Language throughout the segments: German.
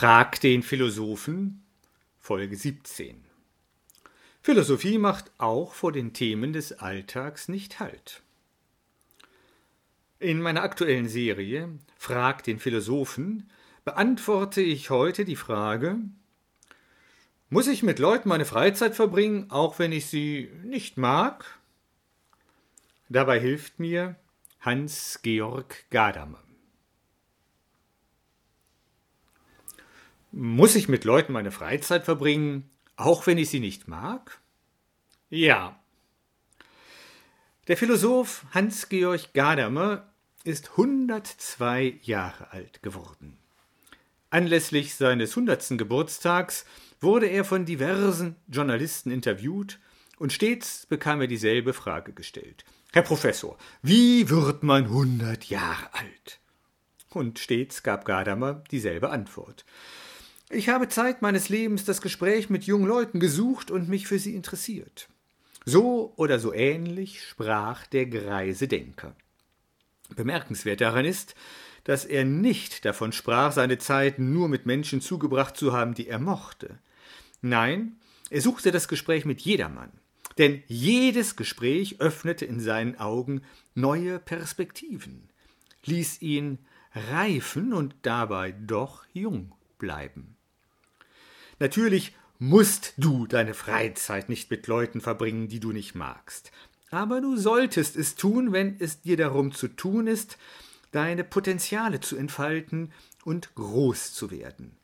Frag den Philosophen, Folge 17. Philosophie macht auch vor den Themen des Alltags nicht Halt. In meiner aktuellen Serie Frag den Philosophen beantworte ich heute die Frage, muss ich mit Leuten meine Freizeit verbringen, auch wenn ich sie nicht mag? Dabei hilft mir Hans-Georg Gadamer. Muss ich mit Leuten meine Freizeit verbringen, auch wenn ich sie nicht mag? Ja. Der Philosoph Hans-Georg Gadamer ist 102 Jahre alt geworden. Anlässlich seines 100. Geburtstags wurde er von diversen Journalisten interviewt und stets bekam er dieselbe Frage gestellt. Herr Professor, wie wird man 100 Jahre alt? Und stets gab Gadamer dieselbe Antwort. Ich habe Zeit meines Lebens das Gespräch mit jungen Leuten gesucht und mich für sie interessiert. So oder so ähnlich sprach der greise Denker. Bemerkenswert daran ist, dass er nicht davon sprach, seine Zeit nur mit Menschen zugebracht zu haben, die er mochte. Nein, er suchte das Gespräch mit jedermann, denn jedes Gespräch öffnete in seinen Augen neue Perspektiven, ließ ihn reifen und dabei doch jung bleiben. Natürlich musst du deine Freizeit nicht mit Leuten verbringen, die du nicht magst. Aber du solltest es tun, wenn es dir darum zu tun ist, deine Potenziale zu entfalten und groß zu werden.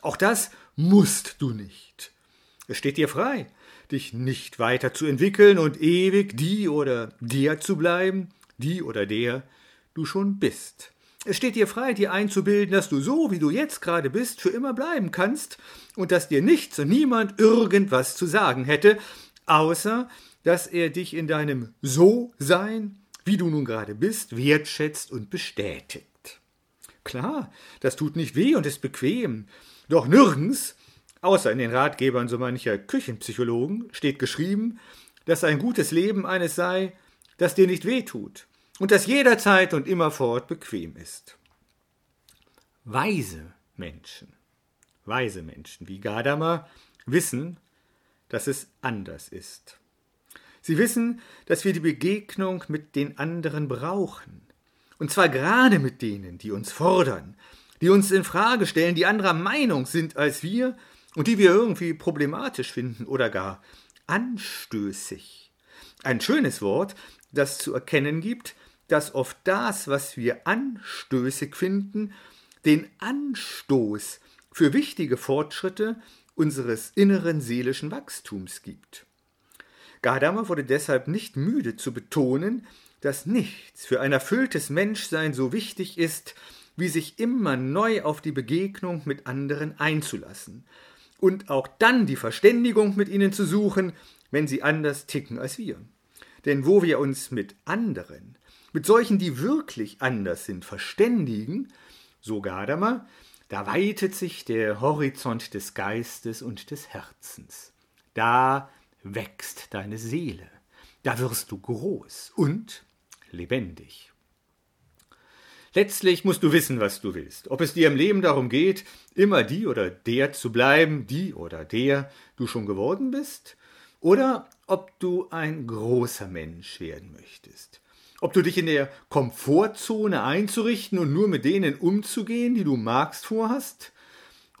Auch das musst du nicht. Es steht dir frei, dich nicht weiter zu entwickeln und ewig die oder der zu bleiben, die oder der du schon bist. Es steht dir frei, dir einzubilden, dass du so, wie du jetzt gerade bist, für immer bleiben kannst und dass dir nichts und niemand irgendwas zu sagen hätte, außer dass er dich in deinem So-Sein, wie du nun gerade bist, wertschätzt und bestätigt. Klar, das tut nicht weh und ist bequem, doch nirgends, außer in den Ratgebern so mancher Küchenpsychologen, steht geschrieben, dass ein gutes Leben eines sei, das dir nicht weh tut und das jederzeit und immerfort bequem ist. Weise Menschen, weise Menschen wie Gadamer wissen, dass es anders ist. Sie wissen, dass wir die Begegnung mit den anderen brauchen. Und zwar gerade mit denen, die uns fordern, die uns in Frage stellen, die anderer Meinung sind als wir und die wir irgendwie problematisch finden oder gar anstößig. Ein schönes Wort, das zu erkennen gibt, dass oft das, was wir anstößig finden, den Anstoß für wichtige Fortschritte unseres inneren seelischen Wachstums gibt. Gadamer wurde deshalb nicht müde zu betonen, dass nichts für ein erfülltes Menschsein so wichtig ist, wie sich immer neu auf die Begegnung mit anderen einzulassen und auch dann die Verständigung mit ihnen zu suchen, wenn sie anders ticken als wir. Denn wo wir uns mit anderen mit solchen, die wirklich anders sind, verständigen, so Gadamer, da weitet sich der Horizont des Geistes und des Herzens. Da wächst deine Seele, da wirst du groß und lebendig. Letztlich musst du wissen, was du willst. Ob es dir im Leben darum geht, immer die oder der zu bleiben, die oder der du schon geworden bist, oder ob du ein großer Mensch werden möchtest. Ob du dich in der Komfortzone einzurichten und nur mit denen umzugehen, die du magst, vorhast,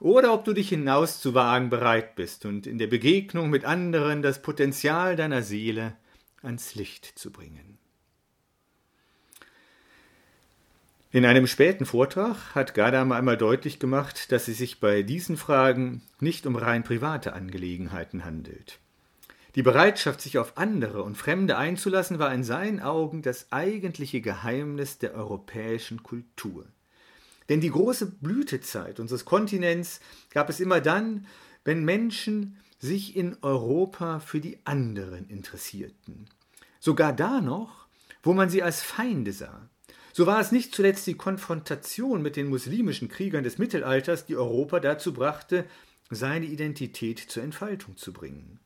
oder ob du dich hinauszuwagen bereit bist und in der Begegnung mit anderen das Potenzial deiner Seele ans Licht zu bringen. In einem späten Vortrag hat Gadam einmal deutlich gemacht, dass es sich bei diesen Fragen nicht um rein private Angelegenheiten handelt. Die Bereitschaft, sich auf andere und Fremde einzulassen, war in seinen Augen das eigentliche Geheimnis der europäischen Kultur. Denn die große Blütezeit unseres Kontinents gab es immer dann, wenn Menschen sich in Europa für die anderen interessierten. Sogar da noch, wo man sie als Feinde sah. So war es nicht zuletzt die Konfrontation mit den muslimischen Kriegern des Mittelalters, die Europa dazu brachte, seine Identität zur Entfaltung zu bringen.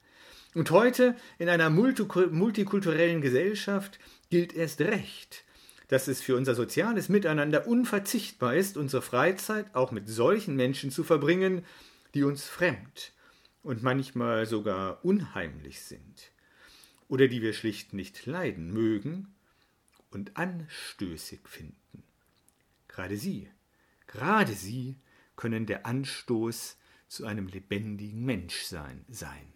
Und heute in einer multikulturellen Gesellschaft gilt erst recht, dass es für unser soziales Miteinander unverzichtbar ist, unsere Freizeit auch mit solchen Menschen zu verbringen, die uns fremd und manchmal sogar unheimlich sind oder die wir schlicht nicht leiden mögen und anstößig finden. Gerade sie, gerade sie können der Anstoß zu einem lebendigen Menschsein sein.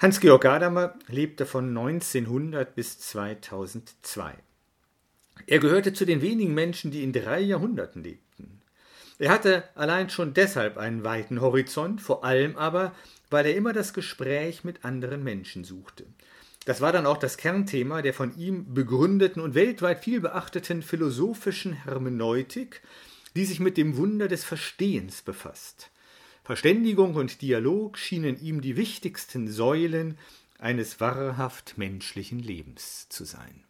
Hans-Georg Gadamer lebte von 1900 bis 2002. Er gehörte zu den wenigen Menschen, die in drei Jahrhunderten lebten. Er hatte allein schon deshalb einen weiten Horizont, vor allem aber, weil er immer das Gespräch mit anderen Menschen suchte. Das war dann auch das Kernthema der von ihm begründeten und weltweit viel beachteten philosophischen Hermeneutik, die sich mit dem Wunder des Verstehens befasst. Verständigung und Dialog schienen ihm die wichtigsten Säulen eines wahrhaft menschlichen Lebens zu sein.